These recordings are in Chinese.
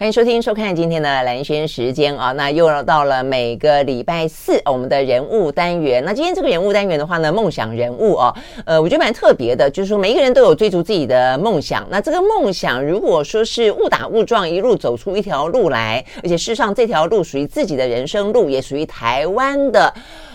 欢迎收听、收看今天的兰轩时间啊，那又到了每个礼拜四我们的人物单元。那今天这个人物单元的话呢，梦想人物啊，呃，我觉得蛮特别的，就是说每一个人都有追逐自己的梦想。那这个梦想如果说是误打误撞一路走出一条路来，而且事实上这条路属于自己的人生路，也属于台湾的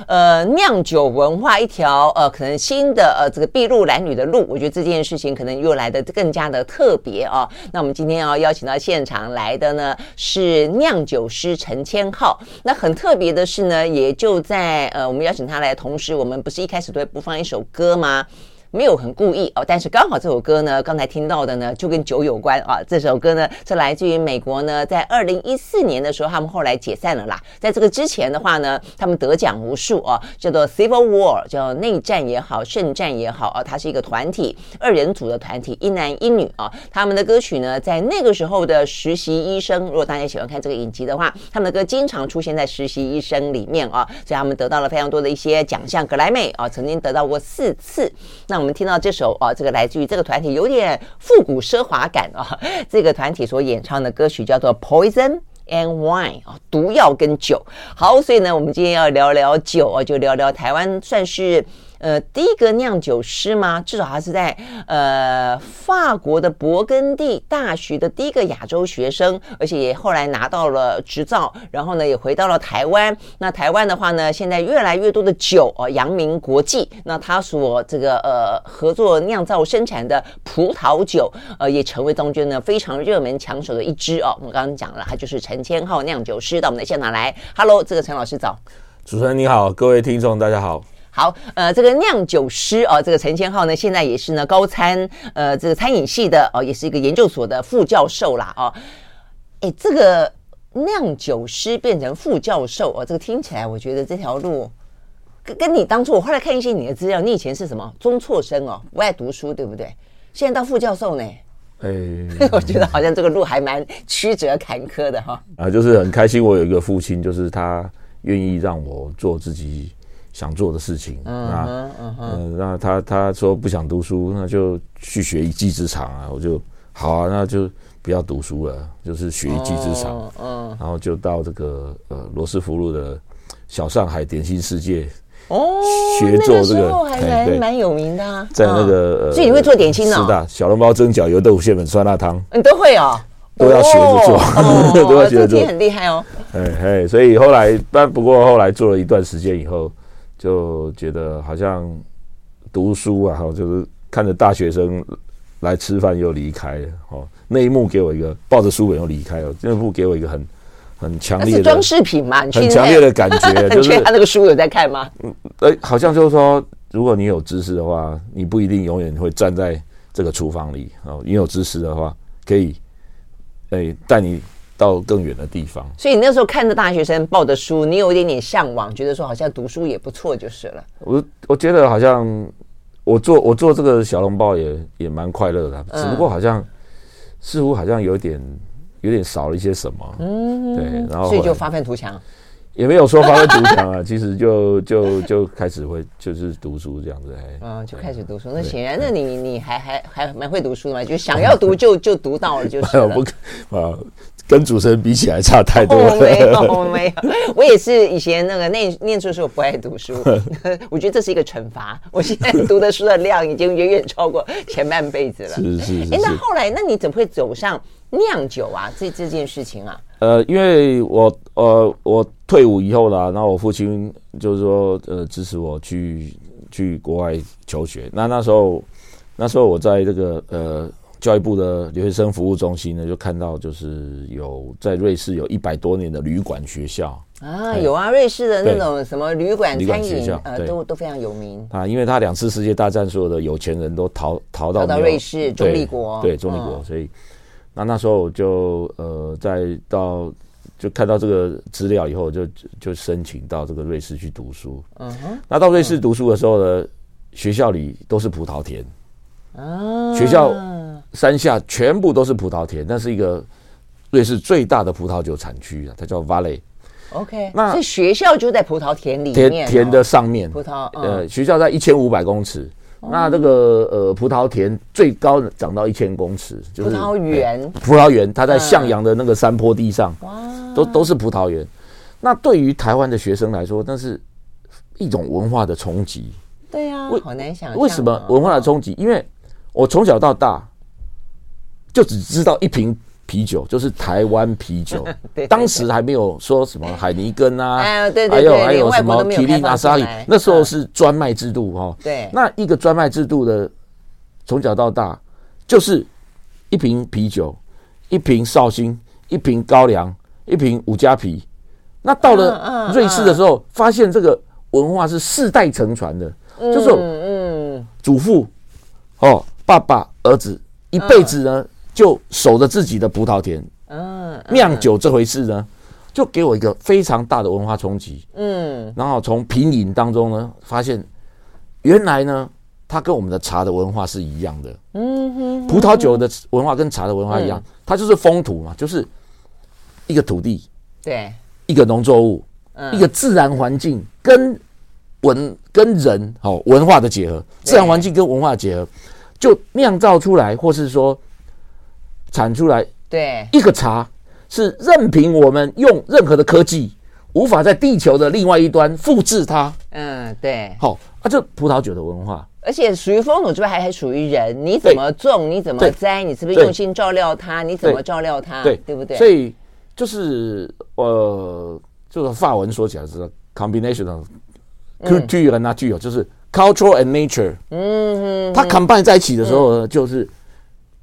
呃酿酒文化一条呃可能新的呃这个筚路蓝缕的路。我觉得这件事情可能又来的更加的特别啊。那我们今天要邀请到现场来。来的呢是酿酒师陈千浩，那很特别的是呢，也就在呃，我们邀请他来同时，我们不是一开始都会播放一首歌吗？没有很故意哦，但是刚好这首歌呢，刚才听到的呢，就跟酒有关啊。这首歌呢是来自于美国呢，在二零一四年的时候，他们后来解散了啦。在这个之前的话呢，他们得奖无数啊，叫做 Civil War，叫内战也好，圣战也好啊，它是一个团体，二人组的团体，一男一女啊。他们的歌曲呢，在那个时候的实习医生，如果大家喜欢看这个影集的话，他们的歌经常出现在实习医生里面啊，所以他们得到了非常多的一些奖项，格莱美啊，曾经得到过四次。那我们听到这首啊，这个来自于这个团体有点复古奢华感啊，这个团体所演唱的歌曲叫做《Poison and Wine》啊，毒药跟酒。好，所以呢，我们今天要聊聊酒啊，就聊聊台湾算是。呃，第一个酿酒师吗？至少他是在呃法国的勃艮第大学的第一个亚洲学生，而且也后来拿到了执照，然后呢也回到了台湾。那台湾的话呢，现在越来越多的酒哦扬名国际。那他所这个呃合作酿造生产的葡萄酒，呃也成为中间呢非常热门抢手的一支哦。我们刚刚讲了，他就是陈千浩酿酒师到我们的现场来。Hello，这个陈老师早。主持人你好，各位听众大家好。好，呃，这个酿酒师哦，这个陈千浩呢，现在也是呢高餐，呃，这个餐饮系的哦，也是一个研究所的副教授啦哦。哎，这个酿酒师变成副教授哦，这个听起来我觉得这条路跟跟你当初我后来看一些你的资料，你以前是什么中辍生哦，不爱读书对不对？现在当副教授呢？哎，我觉得好像这个路还蛮曲折坎坷的哈。啊，就是很开心，我有一个父亲，就是他愿意让我做自己。想做的事情，嗯嗯那他他说不想读书，那就去学一技之长啊。我就好啊，那就不要读书了，就是学一技之长。嗯，然后就到这个呃罗斯福路的小上海点心世界哦，学做这个，还还蛮有名的啊，在那个，所以你会做点心呢？是的，小笼包、蒸饺、油豆腐、蟹粉、酸辣汤，你都会哦，都要学着做，都要学着做，很厉害哦。哎哎，所以后来，但不过后来做了一段时间以后。就觉得好像读书啊，哈，就是看着大学生来吃饭又离开了，哦，那一幕给我一个抱着书本又离开了，那一幕给我一个很很强烈的装饰品嘛，很强烈的感觉，就是他那个书有在看吗？嗯，哎，好像就是说，如果你有知识的话，你不一定永远会站在这个厨房里哦，你有知识的话，可以哎带你。到更远的地方，所以你那时候看着大学生抱的书，你有一点点向往，觉得说好像读书也不错，就是了。我我觉得好像我做我做这个小笼包也也蛮快乐的，只不过好像似乎好像有点有点少了一些什么，嗯，对，然后所以就发愤图强。也没有说发挥独强啊，其实就就就开始会就是读书这样子，嗯，就开始读书。那显然，那你你还还还蛮会读书的嘛？就想要读就就读到了，就是了。不啊，跟主持人比起来差太多了。没有没有，我也是以前那个念念书的时候不爱读书，我觉得这是一个惩罚。我现在读的书的量已经远远超过前半辈子了。是是是。哎，那后来那你怎么会走上酿酒啊？这这件事情啊？呃，因为我呃我退伍以后啦，然后我父亲就是说呃支持我去去国外求学。那那时候那时候我在这个呃教育部的留学生服务中心呢，就看到就是有在瑞士有一百多年的旅馆学校啊，有啊，瑞士的那种什么旅馆餐饮呃都都非常有名啊，因为他两次世界大战所有的有钱人都逃逃到到瑞士中立国，对中立国，所以。那那时候我就呃，在到就看到这个资料以后，就就申请到这个瑞士去读书。嗯哼。那到瑞士读书的时候呢，学校里都是葡萄田。啊。学校山下全部都是葡萄田，那是一个瑞士最大的葡萄酒产区啊，它叫 Valley。OK。那所以学校就在葡萄田里面。田田的上面。葡萄。呃，学校在一千五百公尺。那这个呃葡萄田最高长到一千公尺，就是葡萄园。葡萄园，它在向阳的那个山坡地上，哇，都都是葡萄园。那对于台湾的学生来说，那是一种文化的冲击。对呀，为好难想。为什么文化的冲击？因为我从小到大就只知道一瓶啤酒，就是台湾啤酒。当时还没有说什么海尼根啊，还有还有什么提利纳沙里，那时候是专卖制度哈。对，那一个专卖制度的，从小到大就是一瓶啤酒，一瓶绍兴，一瓶高粱，一瓶五加皮。那到了瑞士的时候，发现这个文化是世代承传的，就是嗯，祖父哦，爸爸儿子一辈子呢，就守着自己的葡萄田，嗯，酿酒这回事呢，就给我一个非常大的文化冲击，嗯，然后从品饮当中呢，发现原来呢，它跟我们的茶的文化是一样的，嗯哼，葡萄酒的文化跟茶的文化一样，它就是风土嘛，就是一个土地，对。一个农作物，一个自然环境跟文跟人好文化的结合，自然环境跟文化的结合，就酿造出来，或是说产出来，对一个茶是任凭我们用任何的科技，无法在地球的另外一端复制它。嗯，对。好，啊，就葡萄酒的文化，而且属于风土之外，还还属于人。你怎么种？你怎么栽？你是不是用心照料它？你怎么照料它？对，对不对？所以。就是呃，就是法文说起来是 combination of culture and nature，就是 cultural and nature。嗯嗯，它 combine 在一起的时候呢，就是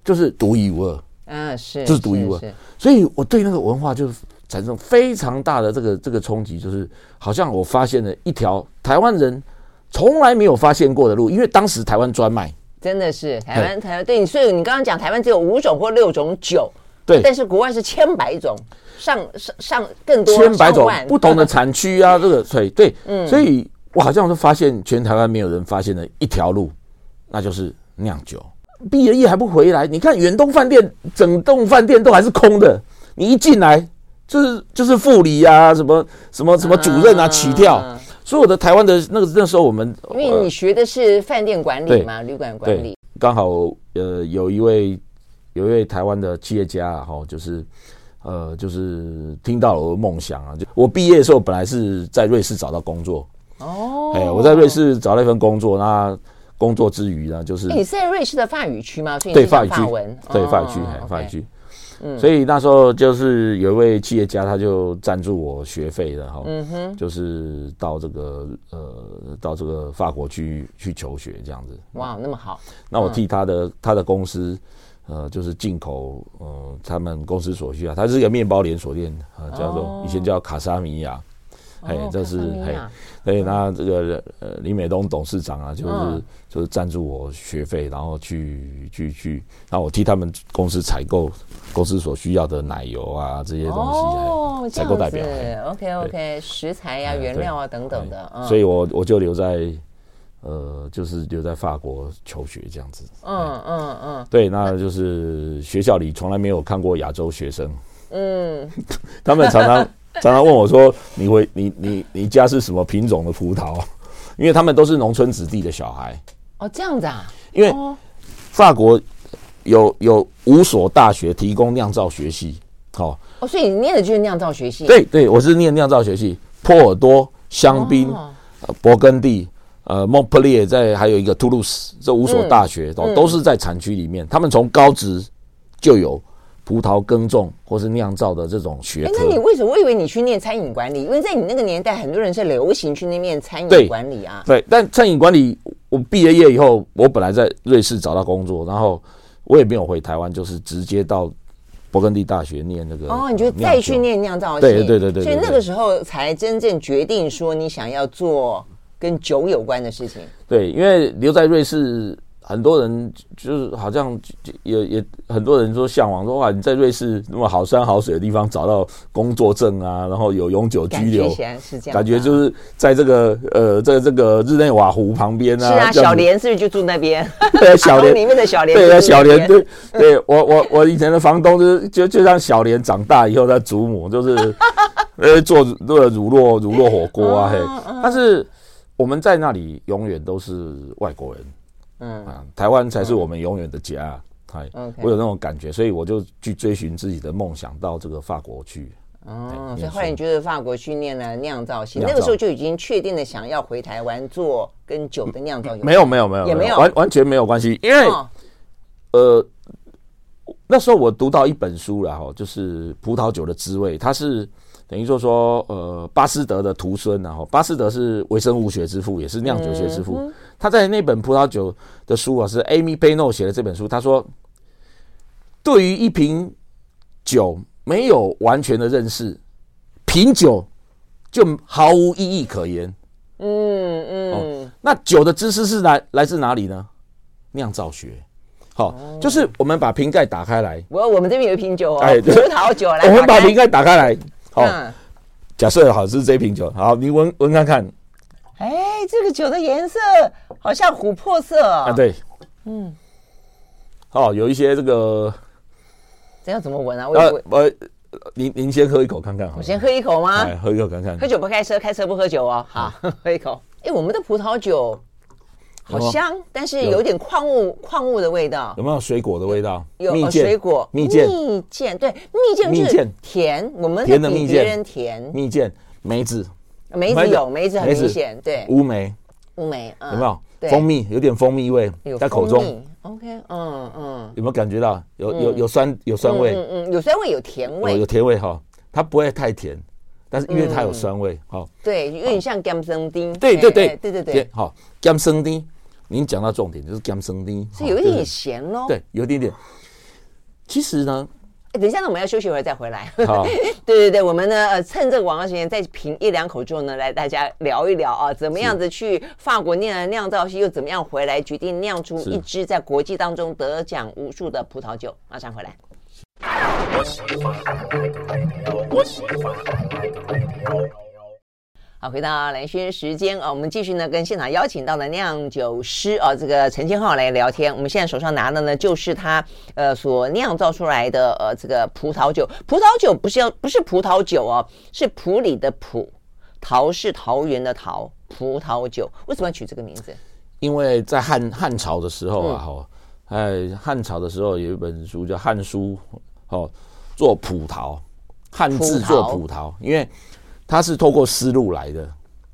就是独一无二。嗯，是，这是独一无二。所以我对那个文化就产生非常大的这个这个冲击，就是好像我发现了一条台湾人从来没有发现过的路，因为当时台湾专卖，真的是台湾台湾对你，所以你刚刚讲台湾只有五种或六种酒。对，但是国外是千百种，上上上更多千百种不同的 产区啊，这个对对，嗯，所以我好像是发现全台湾没有人发现的一条路，那就是酿酒。毕了业还不回来？你看远东饭店整栋饭店都还是空的，你一进来就是就是副理啊，什么什么什么主任啊起跳，所有的台湾的那个那时候我们，因为你学的是饭店管理嘛，旅馆管理，刚好呃有一位。有一位台湾的企业家哈，就是，呃，就是听到了我的梦想啊。就我毕业的时候，本来是在瑞士找到工作哦，哎，我在瑞士找了一份工作。那工作之余呢，就是你是在瑞士的法语区吗？对，法语区，对，法语区，法语区。嗯，所以那时候就是有一位企业家，他就赞助我学费的哈，嗯哼，就是到这个呃，到这个法国去去求学这样子。哇，那么好。那我替他的他的公司。呃，就是进口，呃，他们公司所需啊，它是一个面包连锁店啊，叫做以前叫卡萨米亚，哎，这是嘿，所以那这个呃李美东董事长啊，就是就是赞助我学费，然后去去去，然后我替他们公司采购公司所需要的奶油啊这些东西，哦，采购代表，OK OK，食材呀、原料啊等等的，所以我我就留在。呃，就是留在法国求学这样子。嗯嗯嗯，对，那就是学校里从来没有看过亚洲学生。嗯，他们常常常常问我说：“你会，你你你家是什么品种的葡萄？”因为他们都是农村子弟的小孩。哦，这样子啊？因为法国有有五所大学提供酿造学系。好，哦，所以你念的就是酿造学系？对对，我是念酿造学系，波尔多、香槟、勃艮第。呃，蒙特利尔在还有一个图卢斯，这五所大学都、嗯、都是在产区里面。他们从高职就有葡萄耕种或是酿造的这种学科。那你为什么？我以为你去念餐饮管理，因为在你那个年代，很多人是流行去那念餐饮管理啊。对，对，但餐饮管理，我毕了业以后，我本来在瑞士找到工作，然后我也没有回台湾，就是直接到勃艮第大学念那个。哦，你就再去念酿造对对对，对。所以那个时候才真正决定说你想要做。跟酒有关的事情，对，因为留在瑞士，很多人就是好像也也很多人说向往说哇，你在瑞士那么好山好水的地方找到工作证啊，然后有永久居留，感觉是这样，感觉就是在这个呃，在这个日内瓦湖旁边啊。是啊，小莲是不是就住那边？对，小莲里面的小莲，对啊，小莲对，对我我我以前的房东就是就就像小莲长大以后的祖母，就是 呃做做乳酪乳酪火锅啊嘿，但是。我们在那里永远都是外国人，嗯啊，台湾才是我们永远的家。哎、嗯，我有那种感觉，所以我就去追寻自己的梦想，到这个法国去。哦，所以后来你觉得法国去念了酿造系，那个时候就已经确定了想要回台湾做跟酒的酿造有？没有，没有，没有，也没有，完完全没有关系。因为、哦、呃，那时候我读到一本书了哈，就是《葡萄酒的滋味》，它是等于说说呃巴斯德的徒孙，然后巴斯德是微生物学之父，也是酿酒学之父。嗯、他在那本葡萄酒的书啊，是 Amy Beno 写的这本书，他说，对于一瓶酒。没有完全的认识，品酒就毫无意义可言。嗯嗯、哦，那酒的知识是来来自哪里呢？酿造学。好、就是我们把瓶盖打开来。我我们这边有一瓶酒哦，哎、葡萄酒来。我们把瓶盖打开来。好、哦，嗯、假设好是这瓶酒，好，你闻闻看看。哎，这个酒的颜色好像琥珀色啊。对，嗯，好、哦，有一些这个。这要怎么闻啊？我我，我您您先喝一口看看。我先喝一口吗？喝一口看看。喝酒不开车，开车不喝酒哦。好，喝一口。哎，我们的葡萄酒好香，但是有点矿物矿物的味道。有没有水果的味道？有水果蜜饯。蜜饯对，蜜饯就是甜。我们甜的蜜饯，甜。蜜饯梅子，梅子有梅子很明显，对。乌梅，乌梅有没有？蜂蜜有点蜂蜜味在口中。OK，嗯嗯，有没有感觉到？有有有酸有酸味？嗯嗯，有酸味有甜味，有甜味哈，它不会太甜，但是因为它有酸味，好，对，有点像甘生丁，对对对。对对对，好，甘生丁，您讲到重点就是甘生丁，是有一点点咸喽，对，有一点点，其实呢。等一下呢，我们要休息一会儿再回来。好，对对对，我们呢，呃，趁这个广告时间再品一两口之后呢，来大家聊一聊啊，怎么样子去法国酿酿造系，又怎么样回来决定酿出一支在国际当中得奖无数的葡萄酒。马上回来。好，回到蓝轩时间啊，我们继续呢跟现场邀请到的酿酒师啊，这个陈千浩来聊天。我们现在手上拿的呢就是他呃所酿造出来的呃这个葡萄酒。葡萄酒不是要不是葡萄酒哦，是普里的普，桃是桃园的桃，葡萄酒。为什么要取这个名字？因为在汉汉朝的时候啊，哈、嗯，哎，汉朝的时候有一本书叫《汉书》，哦，做葡萄，汉字做葡萄，葡萄因为。它是透过丝路来的。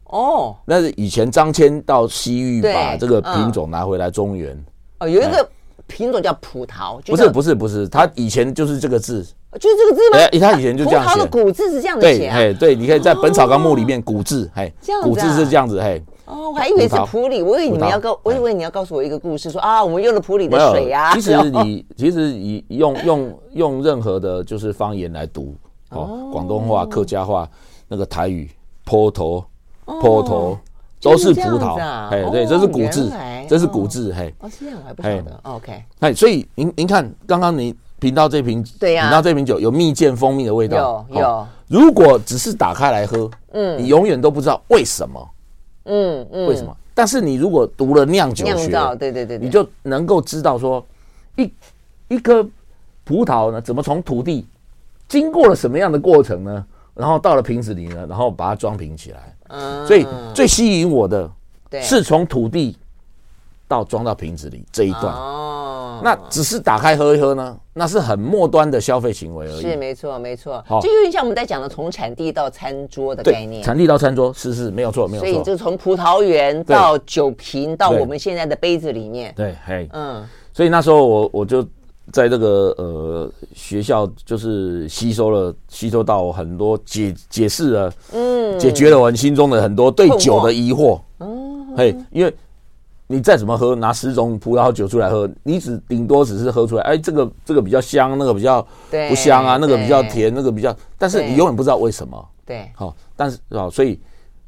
哦，那是以前张骞到西域把这个品种拿回来中原。哦，有一个品种叫葡萄，不是不是不是，它以前就是这个字，就是这个字吗？哎，它以前就这样写，葡萄的古字是这样子写，哎，对，你可以在《本草纲目》里面古字，哎，古字是这样子，嘿，哦，我还以为是普里，我以为你们要告，我以为你要告诉我一个故事，说啊，我们用了普里的水啊。其实你 其实你用用用任何的就是方言来读，哦，广东话、客家话。那个台语，坡头，坡头都是葡萄，哎，对，这是古字，这是古字，嘿，哦，这样我还不晓得，OK，哎，所以您您看，刚刚你品到这瓶，对呀，品到这瓶酒有蜜饯蜂蜜的味道，有有。如果只是打开来喝，嗯，你永远都不知道为什么，嗯嗯，为什么？但是你如果读了酿酒学，对对对，你就能够知道说，一一颗葡萄呢，怎么从土地经过了什么样的过程呢？然后到了瓶子里呢，然后把它装瓶起来。嗯，所以最吸引我的，是从土地到装到瓶子里这一段。哦，那只是打开喝一喝呢，那是很末端的消费行为而已。是没错，没错。好，就有点像我们在讲的从产地到餐桌的概念。产地到餐桌，是是没有错，没有错。所以就从葡萄园到酒瓶到我们现在的杯子里面。对，嘿，嗯。所以那时候我我就。在这个呃学校，就是吸收了吸收到很多解解释了，嗯，解决了我心中的很多对酒的疑惑。嗯，嘿，因为你再怎么喝，拿十种葡萄酒出来喝，你只顶多只是喝出来，哎，这个这个比较香，那个比较不香啊，那个比较甜，那个比较，但是你永远不知道为什么。对，好，但是啊，所以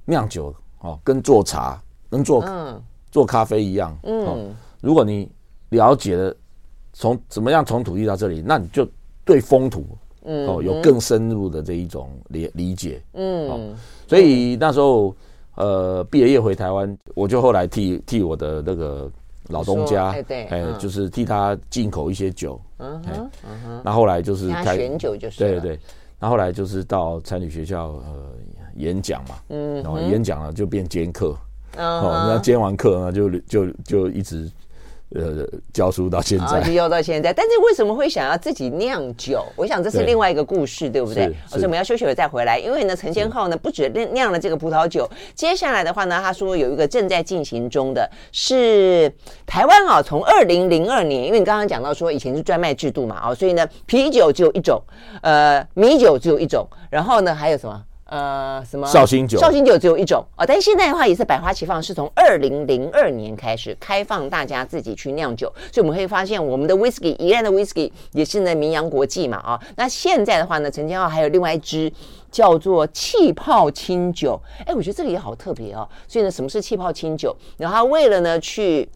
酿酒哦，跟做茶跟做做咖啡一样，嗯，如果你了解了。从怎么样从土地到这里，那你就对风土嗯哦有更深入的这一种理理解，嗯，哦所以那时候呃毕了业回台湾，我就后来替替我的那个老东家，对，哎，就是替他进口一些酒，嗯哼，嗯哼，那后来就是开选酒就是，对对对，那后来就是到餐旅学校呃演讲嘛，嗯，然后演讲了就变兼课，哦，那兼完课呢就就就一直。呃，教书到现在，教到现在，但是为什么会想要自己酿酒？我想这是另外一个故事，对，对不对？所以我们要休息了再回来。因为呢，陈先浩呢不止酿了这个葡萄酒，接下来的话呢，他说有一个正在进行中的是台湾啊，从二零零二年，因为你刚刚讲到说以前是专卖制度嘛，哦，所以呢啤酒只有一种，呃，米酒只有一种，然后呢还有什么？呃，什么绍兴酒？绍兴酒只有一种啊，但是现在的话也是百花齐放，是从二零零二年开始开放大家自己去酿酒，所以我们可以发现我们的 whisky，宜兰的 whisky 也是呢名扬国际嘛啊。那现在的话呢，陈建浩还有另外一支叫做气泡清酒，哎，我觉得这个也好特别哦。所以呢，什么是气泡清酒？然后他为了呢去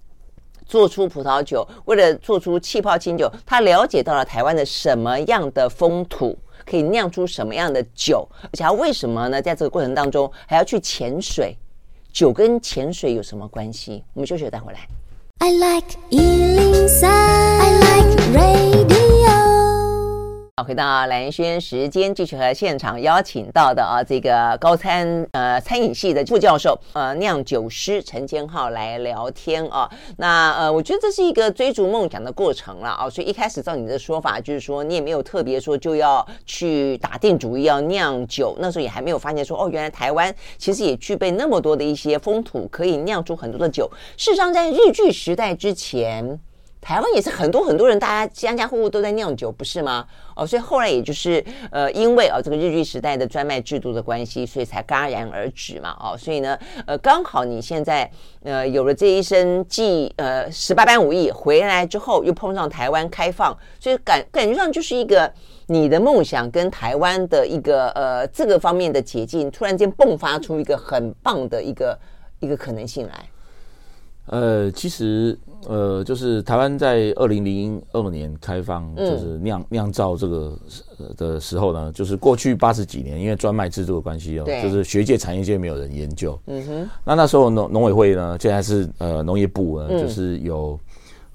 做出葡萄酒，为了做出气泡清酒，他了解到了台湾的什么样的风土。可以酿出什么样的酒？而且他为什么呢？在这个过程当中还要去潜水？酒跟潜水有什么关系？我们休息再回来。I like 103, I like radio，回到蓝轩时间，继续和现场邀请到的啊，这个高餐呃餐饮系的副教授呃酿酒师陈先浩来聊天啊。那呃，我觉得这是一个追逐梦想的过程。了啊。所以一开始照你的说法，就是说你也没有特别说就要去打定主意要酿酒，那时候也还没有发现说哦，原来台湾其实也具备那么多的一些风土，可以酿出很多的酒。事实上，在日据时代之前。台湾也是很多很多人，大家家家户户都在酿酒，不是吗？哦，所以后来也就是呃，因为啊、哦、这个日据时代的专卖制度的关系，所以才戛然而止嘛。哦，所以呢，呃，刚好你现在呃有了这一身技，呃十八般武艺回来之后，又碰上台湾开放，所以感感觉上就是一个你的梦想跟台湾的一个呃这个方面的捷径，突然间迸发出一个很棒的一个一个可能性来。呃，其实。呃，就是台湾在二零零二年开放，就是酿酿造这个的时候呢，就是过去八十几年，因为专卖制度的关系哦，就是学界、产业界没有人研究。嗯哼。那那时候农农委会呢，现在是呃农业部呢，就是有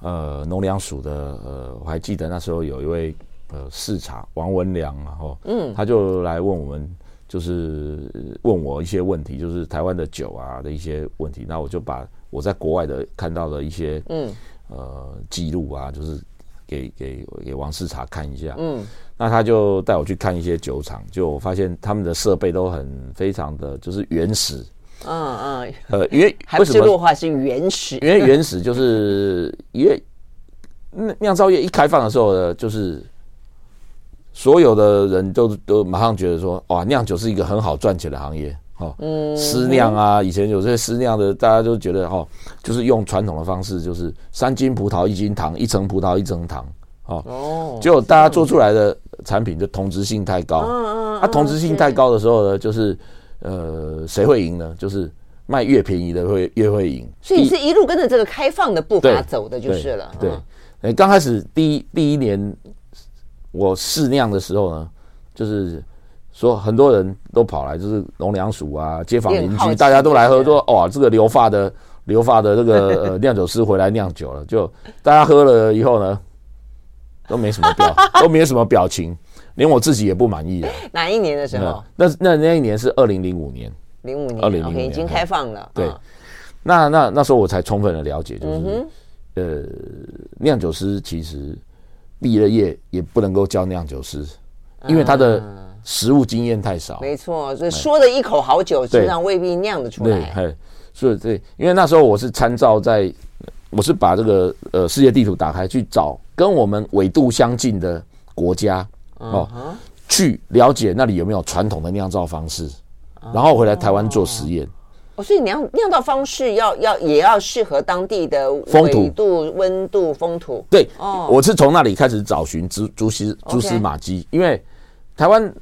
呃农粮署的呃，我还记得那时候有一位呃视察王文良然后嗯，他就来问我们，就是问我一些问题，就是台湾的酒啊的一些问题，那我就把。我在国外的看到的一些嗯。呃记录啊，就是给给给王世察看一下，嗯，那他就带我去看一些酒厂，就我发现他们的设备都很非常的就是原始，嗯嗯，呃，因为还不是弱化，是原始，因为原始就是因为酿造业一开放的时候呢，就是所有的人都都马上觉得说，哇，酿酒是一个很好赚钱的行业。哦，嗯，私酿啊，以前有这些私酿的，大家都觉得哦，就是用传统的方式，就是三斤葡萄一斤糖，一层葡萄一层糖，哦，哦，结果大家做出来的产品就同质性太高，嗯嗯，它同质性太高的时候呢，就是呃，谁会赢呢？就是卖越便宜的会越会赢。所以你是一路跟着这个开放的步伐走的，就是了。对，哎，刚开始第一第一年我试酿的时候呢，就是。说很多人都跑来，就是农粮署啊，街坊邻居，大家都来喝，说哇，这个留发的留发的这个呃 酿酒师回来酿酒了，就大家喝了以后呢，都没什么表，都没什么表情，连我自己也不满意了。哪一年的时候？那那那一年是二零零五年，零五年，二零零五年已经开放了。对，那那那时候我才充分的了解，就是呃，酿酒师其实毕了业也不能够教酿酒师，因为他的。实务经验太少，没错，所以说的一口好酒，实际上未必酿得出来。对，所以对，因为那时候我是参照在，我是把这个呃世界地图打开去找跟我们纬度相近的国家哦，去了解那里有没有传统的酿造方式，然后回来台湾做实验。哦，所以酿酿造方式要要也要适合当地的风土、度、温度、风土。对，哦，我是从那里开始找寻蛛蛛丝蛛丝马迹，因为台湾。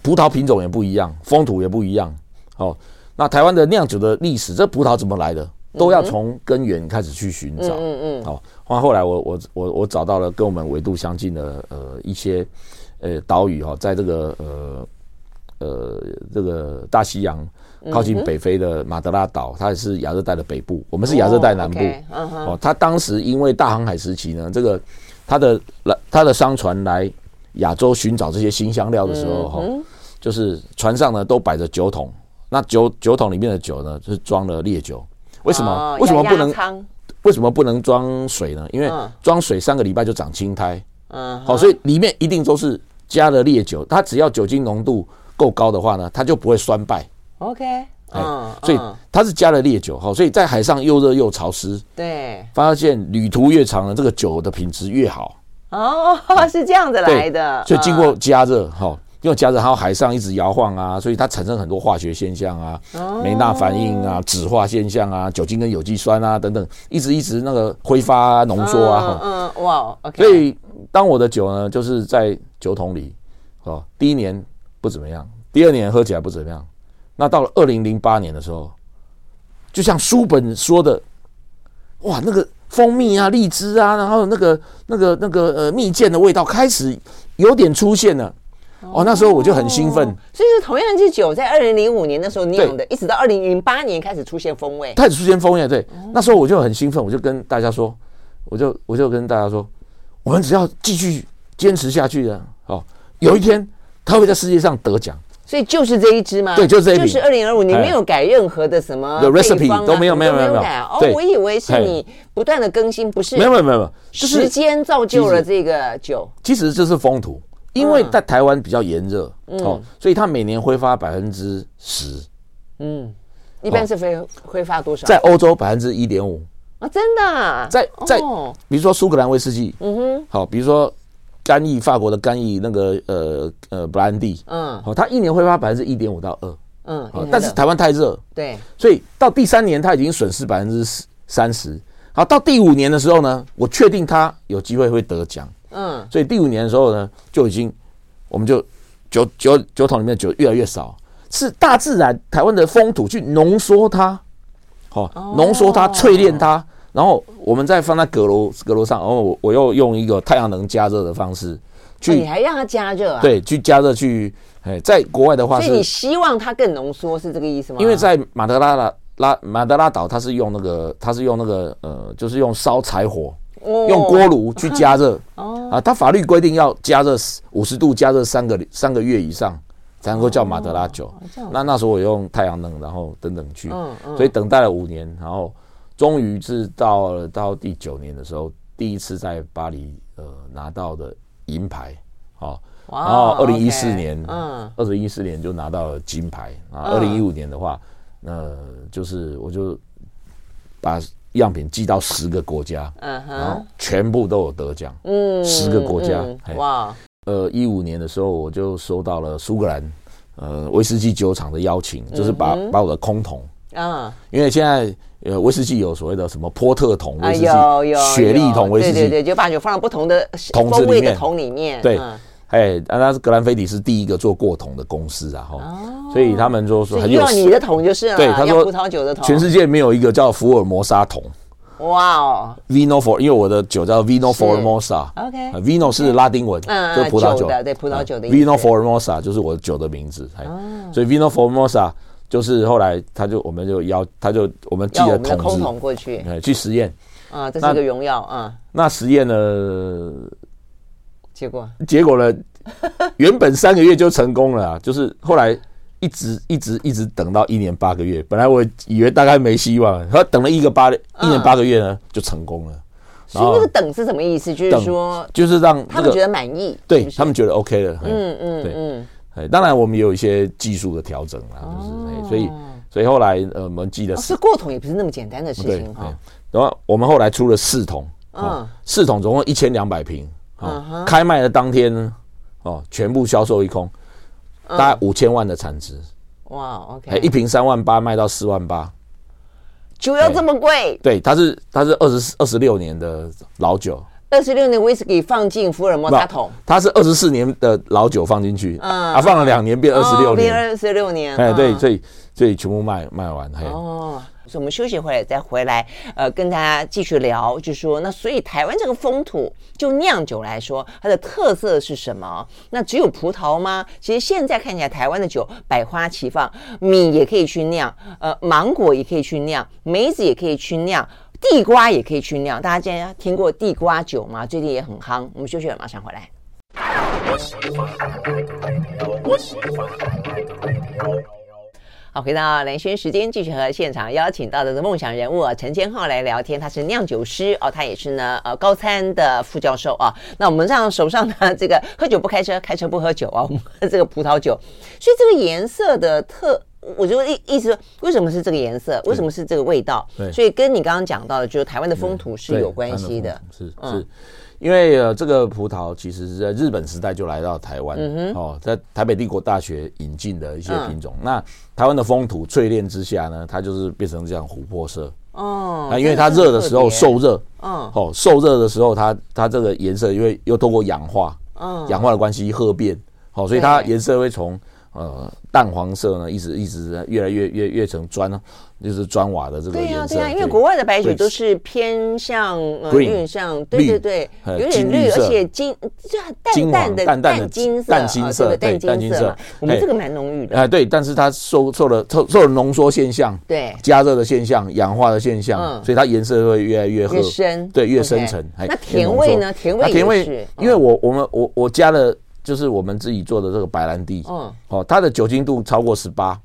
葡萄品种也不一样，风土也不一样。哦，那台湾的酿酒的历史，这葡萄怎么来的，都要从根源开始去寻找。嗯嗯。好，后后来我我我我找到了跟我们纬度相近的呃一些呃岛屿哈，在这个呃呃这个大西洋靠近北非的马德拉岛，它也是亚热带的北部，我们是亚热带南部。哦，它当时因为大航海时期呢，这个它的来它的商船来亚洲寻找这些新香料的时候哈。就是船上呢都摆着酒桶，那酒酒桶里面的酒呢就是装了烈酒。为什么？为什么不能？为什么不能装水呢？因为装水三个礼拜就长青苔。嗯，好，所以里面一定都是加了烈酒。它只要酒精浓度够高的话呢，它就不会酸败。OK，嗯，所以它是加了烈酒。哈，所以在海上又热又潮湿。对，发现旅途越长呢，这个酒的品质越好。哦，是这样子来的。所以经过加热，哈。因为加热，还有海上一直摇晃啊，所以它产生很多化学现象啊，梅纳反应啊，酯化现象啊，酒精跟有机酸啊等等，一直一直那个挥发啊，浓缩啊。嗯，哇，OK。所以当我的酒呢，就是在酒桶里，哦，第一年不怎么样，第二年喝起来不怎么样，那到了二零零八年的时候，就像书本说的，哇，那个蜂蜜啊、荔枝啊，然后那个那个那个呃蜜饯的味道开始有点出现了。哦，那时候我就很兴奋，所以是同样一支酒，在二零零五年的时候酿的，一直到二零零八年开始出现风味，开始出现风味。对，那时候我就很兴奋，我就跟大家说，我就我就跟大家说，我们只要继续坚持下去的，哦，有一天他会在世界上得奖。所以就是这一支吗？对，就是这一支，就是二零二五，你没有改任何的什么有 recipe 都没有，没有，没有改。哦，我以为是你不断的更新，不是？没有，没有，没有，时间造就了这个酒。其实这是风土。因为在台湾比较炎热，哦，所以它每年挥发百分之十。嗯，一般是挥挥发多少？在欧洲百分之一点五啊，真的？在在，比如说苏格兰威士忌，嗯哼，好，比如说干邑法国的干邑那个呃呃布兰地，嗯，好，它一年挥发百分之一点五到二，嗯，但是台湾太热，对，所以到第三年它已经损失百分之三十。好，到第五年的时候呢，我确定它有机会会得奖。嗯，所以第五年的时候呢，就已经，我们就酒酒酒桶里面的酒越来越少，是大自然台湾的风土去浓缩它，好，浓缩它淬炼它，然后我们再放在阁楼阁楼上，然后我我又用一个太阳能加热的方式去，你还让它加热啊？对，去加热去，哎，在国外的话，所以你希望它更浓缩是这个意思吗？因为在马德拉拉拉马德拉岛，它是用那个它是用那个呃，就是用烧柴火。用锅炉去加热 哦啊，它法律规定要加热五十度，加热三个三个月以上才能够叫马德拉酒。那那时候我用太阳能，然后等等去，所以等待了五年，然后终于是到了到第九年的时候，第一次在巴黎呃拿到的银牌，好，然后二零一四年，嗯，二零一四年就拿到了金牌啊。二零一五年的话，那就是我就把。样品寄到十个国家，嗯哼，然后全部都有得奖，嗯，十个国家，哇，呃，一五年的时候我就收到了苏格兰，呃，威士忌酒厂的邀请，就是把把我的空桶，啊，因为现在呃威士忌有所谓的什么波特桶威士忌，有有雪莉桶威士忌，对对对，就把酒放到不同的桶子里面桶里面，对。哎，那是格兰菲迪是第一个做过桶的公司啊，哈，所以他们就说很有你的桶就是了，对，他说葡萄酒的桶，全世界没有一个叫福尔摩沙桶，哇哦，Vino For，因为我的酒叫 Vino Formosa，OK，Vino 是拉丁文，嗯，就葡萄酒的，对，葡萄酒的，Vino Formosa 就是我的酒的名字，哎，所以 Vino Formosa 就是后来他就我们就邀他就我们寄了空桶过去，哎，去实验，啊，这是一个荣耀啊，那实验呢？结果结果呢？原本三个月就成功了，就是后来一直一直一直等到一年八个月。本来我以为大概没希望，他等了一个八一年八个月呢，就成功了。所以那个等是什么意思？就是说，就是让他们觉得满意，对他们觉得 OK 了。嗯嗯，对嗯。哎，当然我们也有一些技术的调整啦，就是所以所以后来呃，我们记得是过桶也不是那么简单的事情哈。然后我们后来出了四桶，嗯，四桶总共一千两百瓶。啊，开卖的当天呢，哦，全部销售一空，大概五千万的产值。哇，OK，一瓶三万八，卖到四万八，酒要这么贵？对，它是它是二十二十六年的老酒，二十六年威士忌放进福尔摩沙桶，它是二十四年的老酒放进去，啊，放了两年变二十六年，变二十六年，哎，对，所以所以全部卖卖完，哦。所以我们休息回来再回来，呃，跟大家继续聊，就是说，那所以台湾这个风土，就酿酒来说，它的特色是什么？那只有葡萄吗？其实现在看起来，台湾的酒百花齐放，米也可以去酿，呃，芒果也可以去酿，梅子也可以去酿，地瓜也可以去酿。大家今天听过地瓜酒吗？最近也很夯。我们休息了，马上回来。好，回到兰萱时间，继续和现场邀请到的梦想人物，陈千浩来聊天。他是酿酒师哦，他也是呢呃高参的副教授啊。那我们让手上的这个喝酒不开车，开车不喝酒啊，我们喝这个葡萄酒。所以这个颜色的特，我就意意思说，为什么是这个颜色？为什么是这个味道？对，所以跟你刚刚讲到的，就是台湾的风土是有关系的。是是。嗯因为呃，这个葡萄其实是在日本时代就来到台湾，嗯、哦，在台北帝国大学引进的一些品种。嗯、那台湾的风土淬炼之下呢，它就是变成这样琥珀色。哦，那因为它热的时候受热，嗯，哦，受热的时候它它这个颜色因为又透过氧化，嗯，氧化的关系褐变，好、哦，所以它颜色会从。呃，淡黄色呢，一直一直越来越越越成砖，就是砖瓦的这个颜色。对呀、啊，对呀、啊，因为国外的白酒都是偏向呃，有点像，对对对，有点绿，而且金就很淡淡的淡淡的金色，淡金色，对淡金色。我们这个蛮浓郁的。哎，对，但是它受受了受受了浓缩现象，对，加热的现象，氧化的现象，所以它颜色会越来越褐深，对，越深沉。那甜味呢？甜味甜味，因为我我们我我加了。就是我们自己做的这个白兰地，嗯，哦，它的酒精度超过十八，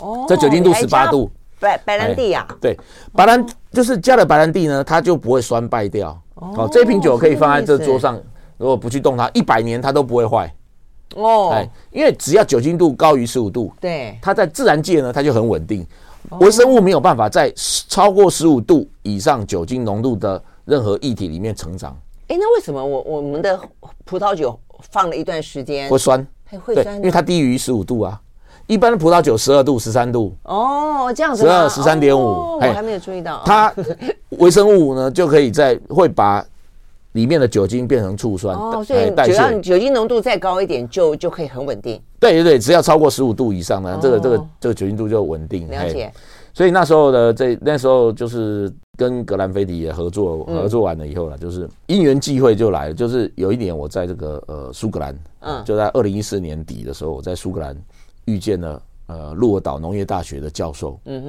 哦，这酒精度十八度，白白兰地呀，对，白兰就是加了白兰地呢，它就不会酸败掉，哦，这瓶酒可以放在这桌上，如果不去动它，一百年它都不会坏，哦，哎，因为只要酒精度高于十五度，对，它在自然界呢，它就很稳定，微生物没有办法在超过十五度以上酒精浓度的任何液体里面成长。哎，那为什么我我们的葡萄酒？放了一段时间会酸，会酸，因为它低于十五度啊。一般的葡萄酒十二度、十三度哦，这样子十二、十三点五，我还没有注意到。它微生物呢就可以在会把里面的酒精变成醋酸哦，所以只要酒精浓度再高一点，就就可以很稳定。对对对，只要超过十五度以上呢，这个这个这个酒精度就稳定。了解。所以那时候的这那时候就是跟格兰菲迪也合作，合作完了以后呢，就是因缘际会就来了。就是有一年我在这个呃苏格兰，嗯，就在二零一四年底的时候，我在苏格兰遇见了呃鹿儿岛农业大学的教授，嗯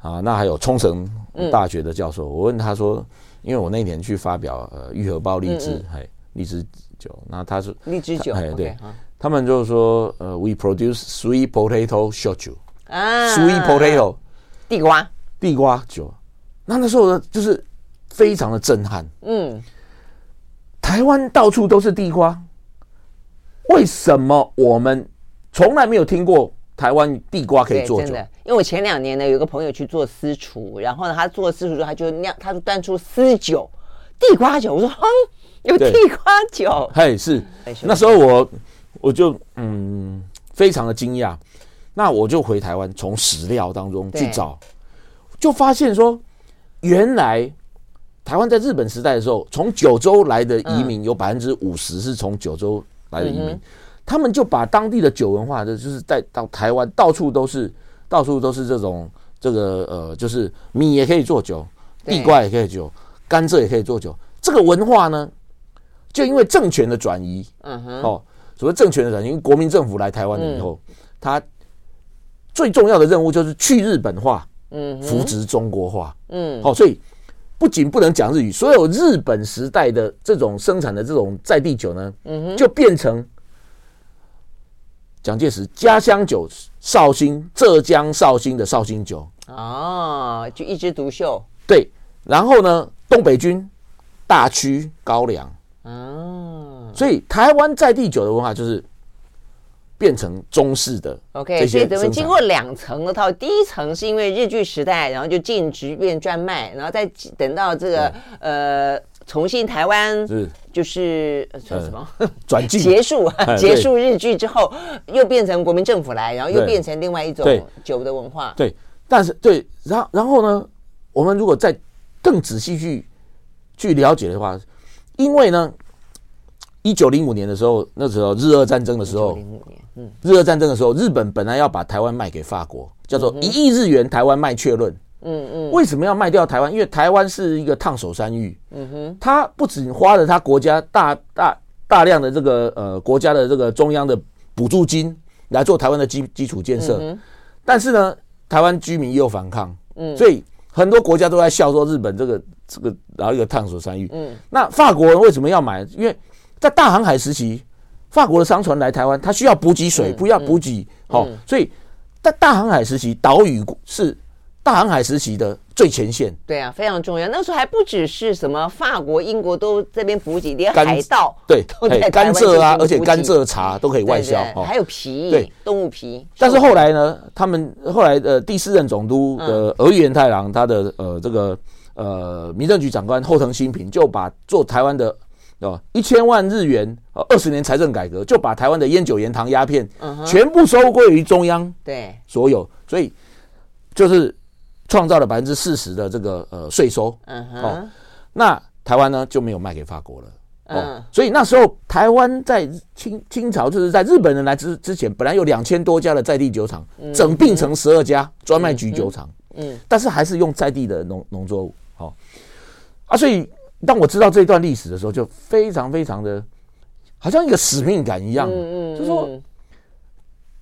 哼，啊，那还有冲绳大学的教授。我问他说，因为我那年去发表呃愈合包荔枝，哎，荔枝酒，那他说荔枝酒，哎，对，他们就是说呃，we produce sweet potato shochu 啊，sweet potato。地瓜，地瓜酒，那那时候呢，就是非常的震撼。嗯，台湾到处都是地瓜，为什么我们从来没有听过台湾地瓜可以做酒？真的，因为我前两年呢，有个朋友去做私厨，然后呢，他做私厨之后，他就酿，他就端出私酒，地瓜酒。我说，哼，有地瓜酒？嘿，是。那时候我我就嗯，非常的惊讶。那我就回台湾，从史料当中去找，就发现说，原来台湾在日本时代的时候，从九州来的移民有百分之五十是从九州来的移民，他们就把当地的酒文化，就是带到台湾到处都是，到处都是这种这个呃，就是米也可以做酒，地瓜也可以做酒，甘蔗也可以做酒，这个文化呢，就因为政权的转移，嗯哼，哦，所谓政权的转移，因为国民政府来台湾了以后，他。最重要的任务就是去日本化，嗯，扶植中国化，嗯，好，所以不仅不能讲日语，所有日本时代的这种生产的这种在地酒呢，嗯哼，就变成蒋介石家乡酒绍兴，浙江绍兴的绍兴酒，哦，就一枝独秀，对，然后呢，东北军大曲高粱，哦，所以台湾在地酒的文化就是。变成中式的，OK，所以咱们经过两层的套，第一层是因为日据时代，然后就禁止变专卖，然后再等到这个呃重新台湾是。就是叫什么？转进。结束结束日剧之后，又变成国民政府来，然后又变成另外一种酒的文化。对，但是对，然后然后呢，我们如果再更仔细去去了解的话，因为呢。一九零五年的时候，那时候日俄战争的时候，零五年，嗯，日俄战争的时候，日本本来要把台湾卖给法国，叫做一亿日元台湾卖确论。嗯嗯，为什么要卖掉台湾？因为台湾是一个烫手山芋。嗯哼，他不仅花了他国家大大大量的这个呃国家的这个中央的补助金来做台湾的基基础建设，但是呢，台湾居民又反抗。嗯，所以很多国家都在笑说日本这个这个然后一个烫手山芋。嗯，那法国人为什么要买？因为在大航海时期，法国的商船来台湾，它需要补给水，不要补给，好，所以在大航海时期，岛屿是大航海时期的最前线。对啊，非常重要。那时候还不只是什么法国、英国都这边补给，连海盗对甘蔗啊，而且甘蔗茶都可以外销。还有皮，对动物皮。但是后来呢，他们后来呃第四任总督的儿玉源太郎，他的呃这个呃民政局长官后藤新平就把做台湾的。哦，一千万日元，二十年财政改革就把台湾的烟酒、盐糖、鸦片，全部收归于中央，对，所有，所以就是创造了百分之四十的这个呃税收，嗯哼，哦，那台湾呢就没有卖给法国了，哦，所以那时候台湾在清清朝就是在日本人来之之前，本来有两千多家的在地酒厂，整并成十二家专卖局酒厂，嗯，但是还是用在地的农农作物，好，啊，所以。当我知道这段历史的时候，就非常非常的，好像一个使命感一样。嗯嗯，就是说，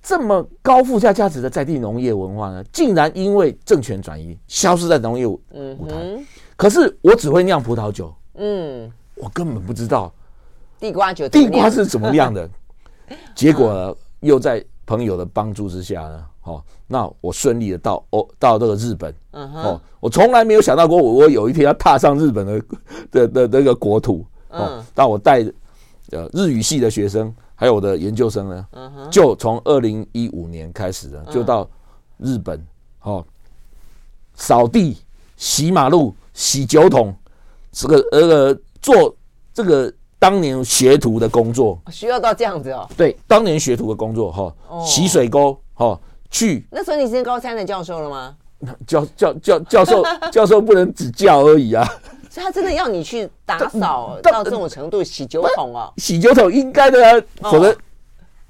这么高附加价值的在地农业文化呢，竟然因为政权转移消失在农业舞台。可是我只会酿葡萄酒，嗯，我根本不知道地瓜酒地瓜是怎么样的。结果又在朋友的帮助之下呢。哦，那我顺利的到哦，到这个日本，哦，我从来没有想到过我我有一天要踏上日本的的的那个国土，哦，但我带呃日语系的学生还有我的研究生呢，就从二零一五年开始的，就到日本，哦，扫地、洗马路、洗酒桶，这个呃做这个当年学徒的工作，需要到这样子哦，对，当年学徒的工作哈，洗水沟，哈。去那时候你是高三的教授了吗？教教教教授 教授不能只教而已啊，所以他真的要你去打扫到这种程度，洗酒桶哦，洗酒桶应该的啊，否则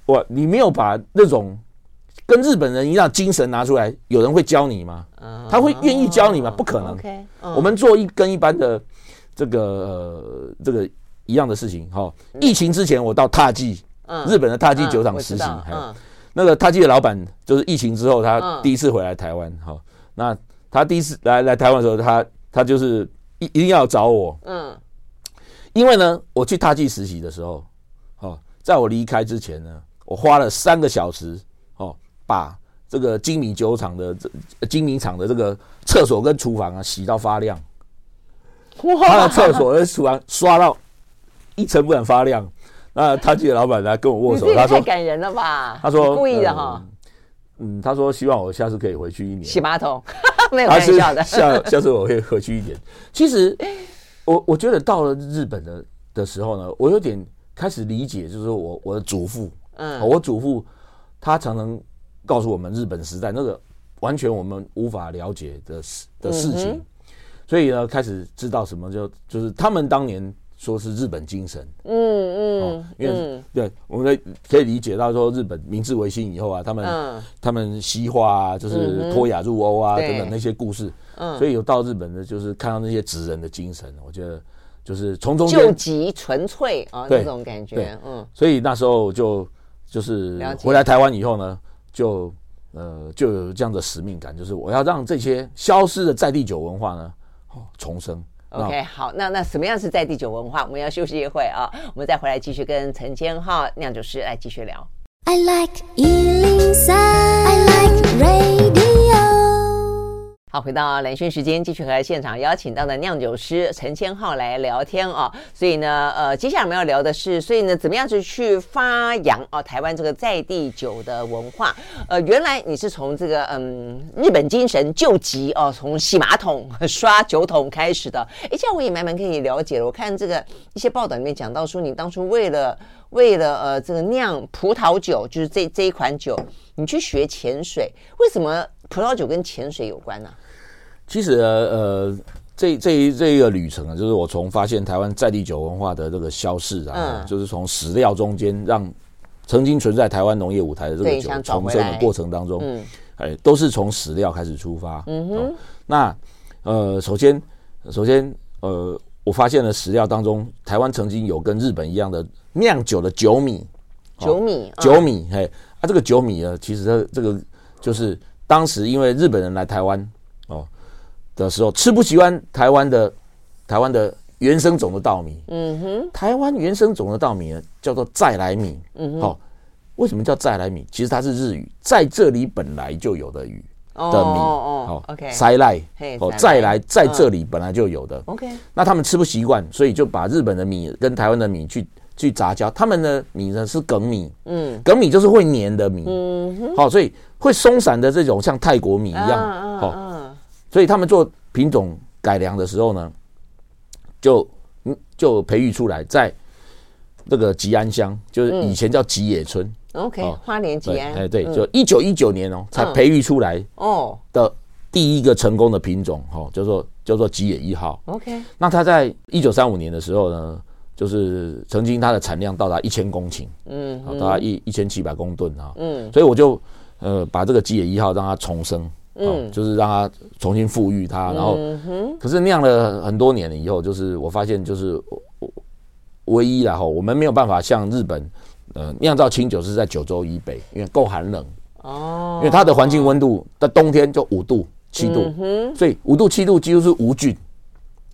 我你没有把那种跟日本人一样精神拿出来，有人会教你吗？他会愿意教你吗？不可能。我们做一跟一般的这个呃这个一样的事情哈。疫情之前我到踏记，日本的踏记酒厂实习，还那个他记得老板就是疫情之后，他第一次回来台湾，哈、嗯，那他第一次来来台湾的时候，他他就是一一定要找我，嗯，因为呢，我去他记实习的时候，哦，在我离开之前呢，我花了三个小时，哦，把这个精米酒厂的这精米厂的这个厕所跟厨房啊洗到发亮，哇，他的厕所跟厨房刷到一尘不染发亮。那他记得老板来跟我握手，他说太感人了吧？他说故意的哈。嗯，他说希望我下次可以回去一年洗马桶，没有开玩笑的。下下次我会回去一点。其实我我觉得到了日本的的时候呢，我有点开始理解，就是我我的祖父，嗯，我祖父他常常告诉我们日本时代那个完全我们无法了解的事的事情，所以呢，开始知道什么就就是他们当年。说是日本精神，嗯嗯，哦、因为、嗯、对，我们可以可以理解到说，日本明治维新以后啊，他们、嗯、他们西化啊，就是脱亚入欧啊、嗯、等等那些故事，嗯，所以有到日本的，就是看到那些职人的精神，我觉得就是从中救急纯粹啊，那种感觉，嗯，所以那时候就就是回来台湾以后呢，就呃就有这样的使命感，就是我要让这些消失的在地酒文化呢，哦，重生。OK，好，那那什么样是在地酒文化？我们要休息一会啊，我们再回来继续跟陈千浩酿酒师来继续聊。I like 103, I like radio 好，回到兰萱时间，继续和现场邀请到的酿酒师陈千浩来聊天啊。所以呢，呃，接下来我们要聊的是，所以呢，怎么样子去发扬啊台湾这个在地酒的文化？呃，原来你是从这个嗯日本精神救急哦，从洗马桶、刷酒桶开始的。哎，这样我也慢慢可以了解了。我看这个一些报道里面讲到说，你当初为了为了呃这个酿葡萄酒，就是这这一款酒，你去学潜水，为什么？葡萄酒跟潜水有关呢、啊？其实呃，这这一这一个旅程啊，就是我从发现台湾在地酒文化的这个消逝啊，嗯、就是从史料中间让曾经存在台湾农业舞台的这个酒重生的过程当中，嗯，哎，都是从史料开始出发。嗯哼，哦、那呃，首先首先呃，我发现了史料当中，台湾曾经有跟日本一样的酿酒的酒米，酒米，哦、酒米，哎，啊，这个酒米呢，其实它这个就是。当时因为日本人来台湾哦的时候，吃不习惯台湾的台湾的原生种的稻米。嗯哼，台湾原生种的稻米呢，叫做再来米。嗯哼，好，为什么叫再来米？其实它是日语，在这里本来就有的语。的米哦，OK，塞赖哦，再来在这里本来就有的，OK。那他们吃不习惯，所以就把日本的米跟台湾的米去去杂交。他们的米呢是梗米，嗯，梗米就是会黏的米，嗯，好，所以会松散的这种像泰国米一样，好，所以他们做品种改良的时候呢，就就培育出来，在这个吉安乡，就是以前叫吉野村。OK，花莲吉安，哎对，就一九一九年哦，才培育出来哦的第一个成功的品种，哦，叫做叫做吉野一号。OK，那它在一九三五年的时候呢，就是曾经它的产量到达一千公顷，嗯，好，到达一一千七百公吨啊，嗯，所以我就呃把这个吉野一号让它重生，嗯，就是让它重新富裕它，然后，可是酿了很多年了以后，就是我发现就是唯一然后我们没有办法像日本。呃，酿造清酒是在九州以北，因为够寒冷。哦，因为它的环境温度在冬天就五度七度，所以五度七度几乎是无菌。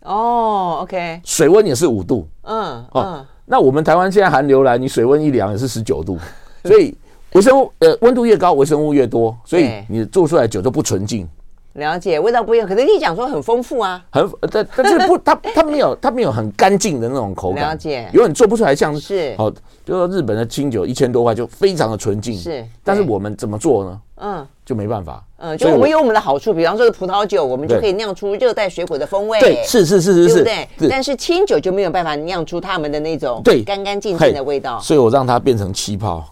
哦。OK，水温也是五度，嗯哦，那我们台湾现在寒流来，你水温一凉也是十九度，所以微生物呃温度越高，微生物越多，所以你做出来酒就不纯净。了解，味道不一样，可是你讲说很丰富啊，很但但是不，它它没有它没有很干净的那种口感。了解，永远做不出来像是。好，比如说日本的清酒一千多块就非常的纯净，是，但是我们怎么做呢？嗯，就没办法，嗯，就我们有我们的好处，比方说葡萄酒，我们就可以酿出热带水果的风味，对，是是是是是，对不对？但是清酒就没有办法酿出他们的那种对。干干净净的味道，所以我让它变成气泡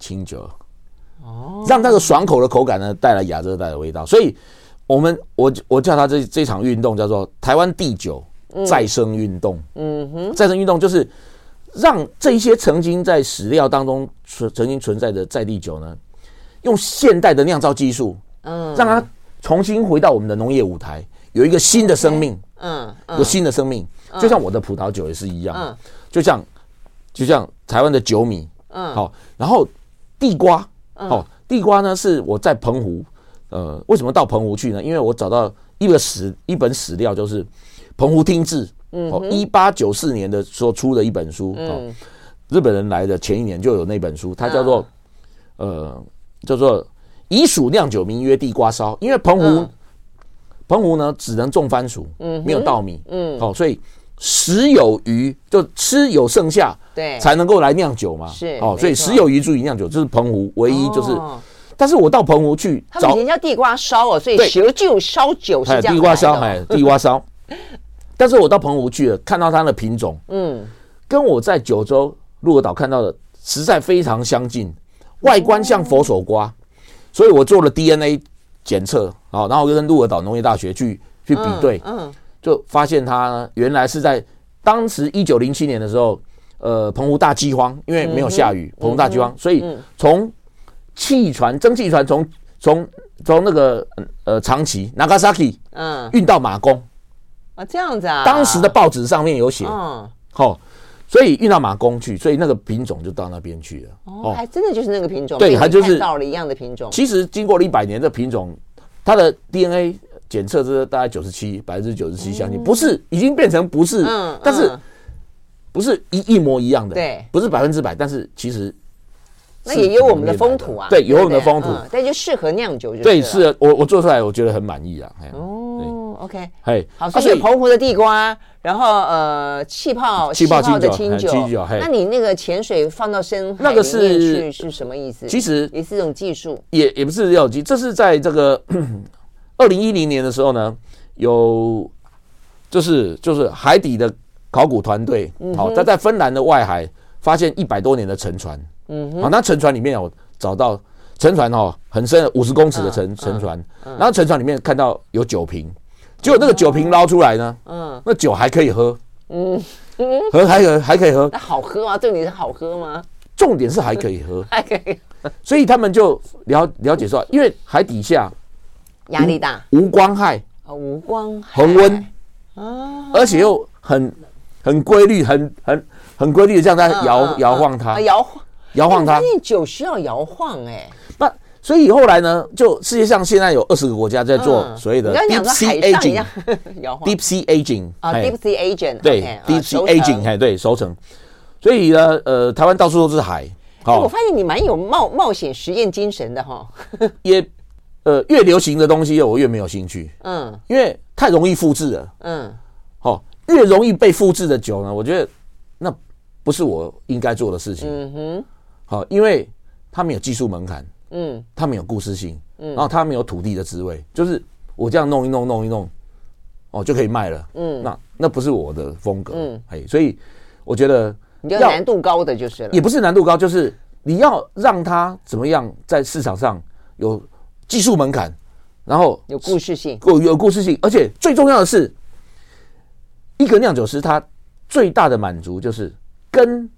清酒，哦，让那个爽口的口感呢带来亚热带的味道，所以。我们我我叫他这这场运动叫做台湾第酒再生运动。嗯哼，再生运动就是让这一些曾经在史料当中存曾经存在的在地酒呢，用现代的酿造技术，嗯，让它重新回到我们的农业舞台，有一个新的生命。嗯，有新的生命，就像我的葡萄酒也是一样。嗯，就像就像台湾的酒米。嗯，好，然后地瓜。哦，地瓜呢是我在澎湖。呃，为什么到澎湖去呢？因为我找到一个史一本史料，就是《澎湖听志》哦，一八九四年的时候出的一本书。哦，日本人来的前一年就有那本书，它叫做呃叫做以薯酿酒，名曰地瓜烧。因为澎湖澎湖呢只能种番薯，嗯，没有稻米，嗯，哦，所以食有余就吃有剩下，对，才能够来酿酒嘛。是哦，所以食有余足以酿酒，这是澎湖唯一就是。但是我到澎湖去，他们以前叫地瓜烧哦，所以蛇酒烧酒是这样。地瓜烧，哎，地瓜烧。但是我到澎湖去了，看到它的品种，嗯，跟我在九州鹿儿岛看到的实在非常相近，外观像佛手瓜，所以我做了 DNA 检测啊，然后跟鹿儿岛农业大学去去比对，嗯，就发现它原来是在当时一九零七年的时候，呃，澎湖大饥荒，因为没有下雨，澎湖大饥荒，所以从汽船、蒸汽船从从从那个呃长崎 Nagasaki 嗯。运到马公。啊这样子啊，当时的报纸上面有写。嗯。好，所以运到马公去，所以那个品种就到那边去了。哦，还真的就是那个品种对，还就是到了一样的品种。其实经过了一百年的品种，它的 DNA 检测是大概九十七百分之九十七相信。不是已经变成不是嗯，但是不是一一模一样的对，不是百分之百，但是其实。那也有我们的风土啊，对，有我们的风土，但就适合酿酒，就对，是我我做出来，我觉得很满意啊。哦，OK，嘿，好，所以澎湖的地瓜，然后呃，气泡气泡的清酒，那你那个潜水放到深海里面去是什么意思？其实也是一种技术，也也不是药剂，这是在这个二零一零年的时候呢，有就是就是海底的考古团队，好，他在芬兰的外海发现一百多年的沉船。嗯，好，那沉船里面有找到沉船哦，很深，五十公尺的沉沉船，然后沉船里面看到有酒瓶，结果那个酒瓶捞出来呢，嗯，那酒还可以喝，嗯。嗯，喝还可还可以喝，那好喝吗？重点是好喝吗？重点是还可以喝，还可以，所以他们就了了解说，因为海底下压力大，无光害。啊，无光害，恒温。啊，而且又很很规律，很很很规律的这样在摇摇晃它，摇晃。摇晃它，酒需要摇晃哎，那所以后来呢，就世界上现在有二十个国家在做所谓的 deep sea aging，deep sea aging 啊，deep sea aging 对，deep sea aging 哎对，熟成。所以呢，呃，台湾到处都是海，好、欸，我发现你蛮有冒冒险实验精神的哈。也，呃，越流行的东西我越没有兴趣。嗯，因为太容易复制了。嗯，好，越容易被复制的酒呢，我觉得那不是我应该做的事情。嗯哼，好，因为它没有技术门槛。嗯，它没有故事性。嗯，然后它没有土地的滋味，就是我这样弄一弄，弄一弄，哦，就可以卖了。嗯，那那不是我的风格。嗯，嘿，所以我觉得。你要难度高的就是了，也不是难度高，就是你要让它怎么样在市场上有技术门槛，然后有故事性，有有故事性，而且最重要的是，一个酿酒师他最大的满足就是跟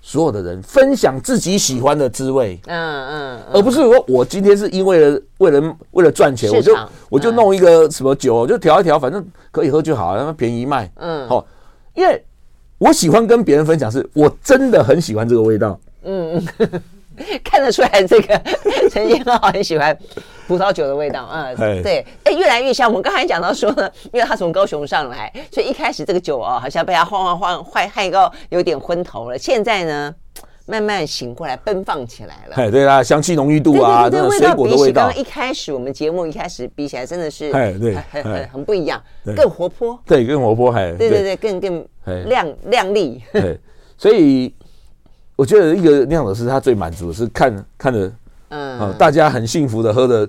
所有的人分享自己喜欢的滋味，嗯嗯，而不是说我今天是因为了为了为了赚钱，我就我就弄一个什么酒，就调一调，反正可以喝就好，然后便宜卖，嗯，好，因为。我喜欢跟别人分享，是我真的很喜欢这个味道。嗯嗯，看得出来，这个 陈先生很喜欢葡萄酒的味道。嗯，对，哎，越来越像。我们刚才讲到说呢，因为他从高雄上来，所以一开始这个酒哦，好像被他晃晃晃坏害到有点昏头了。现在呢，慢慢醒过来，奔放起来了。哎，对啊，香气浓郁度啊，这个水果的味道，刚刚一开始我们节目一开始比起来，真的是哎，对，很很很不一样，更活泼。对，更活泼，还对对对，更更。亮亮丽，对，所以我觉得一个酿酒师他最满足的是看看着，嗯，大家很幸福的喝的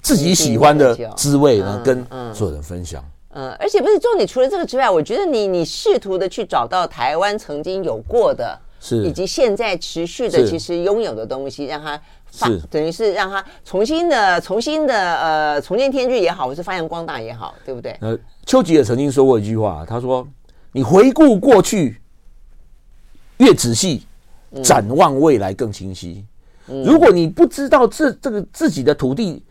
自己喜欢的滋味呢，跟所有人分享。嗯，而且不是重点，除了这个之外，我觉得你你试图的去找到台湾曾经有过的，是以及现在持续的其实拥有的东西，让它是等于是让它重新的重新的呃重见天日也好，或是发扬光大也好，对不对？呃，丘吉尔曾经说过一句话，他说。你回顾过去，越仔细，展望未来更清晰。如果你不知道这这个自己的土地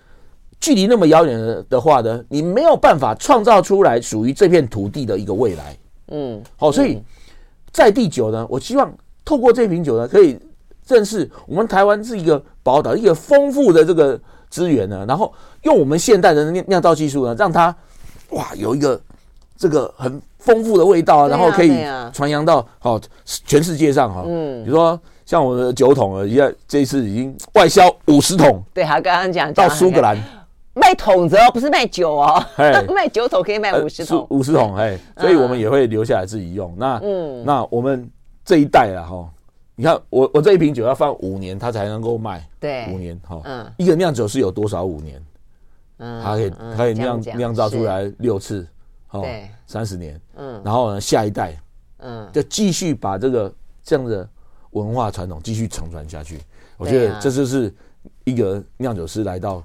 距离那么遥远的话呢，你没有办法创造出来属于这片土地的一个未来。嗯，好，所以在第九呢，我希望透过这瓶酒呢，可以认识我们台湾是一个宝岛，一个丰富的这个资源呢，然后用我们现代的酿酿造技术呢，让它哇有一个这个很。丰富的味道啊，然后可以传扬到好全世界上哈。嗯，比如说像我们的酒桶啊，现在这一次已经外销五十桶。对，他刚刚讲到苏格兰卖桶子哦，不是卖酒哦，卖酒桶可以卖五十桶，五十桶哎，所以我们也会留下来自己用。那嗯，那我们这一代啊哈，你看我我这一瓶酒要放五年，它才能够卖。对，五年哈，嗯，一个酿酒是有多少五年？嗯，它可以它可以酿酿造出来六次。对，三十年，嗯，然后呢，下一代，嗯，就继续把这个这样的文化传统继续承传下去。我觉得这就是一个酿酒师来到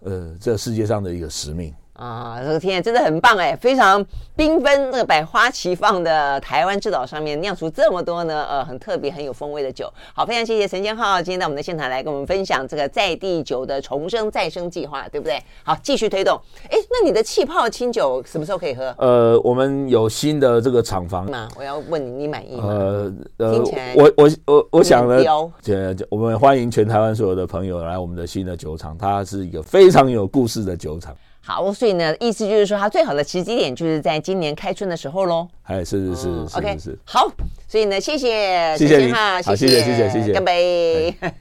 呃这个世界上的一个使命。啊，这个天真的很棒哎，非常缤纷，那个百花齐放的台湾制岛上面酿出这么多呢，呃，很特别、很有风味的酒。好，非常谢谢陈先浩今天到我们的现场来跟我们分享这个在地酒的重生再生计划，对不对？好，继续推动。哎，那你的气泡清酒什么时候可以喝？呃，我们有新的这个厂房嘛？我要问你，你满意吗？呃呃，听起来我我我我想呢，我们欢迎全台湾所有的朋友来我们的新的酒厂，它是一个非常有故事的酒厂。好，所以呢，意思就是说，它最好的时机点就是在今年开春的时候喽。哎，是是是，OK，是。好，所以呢，谢谢，谢谢你，好，谢谢谢谢谢谢，干杯。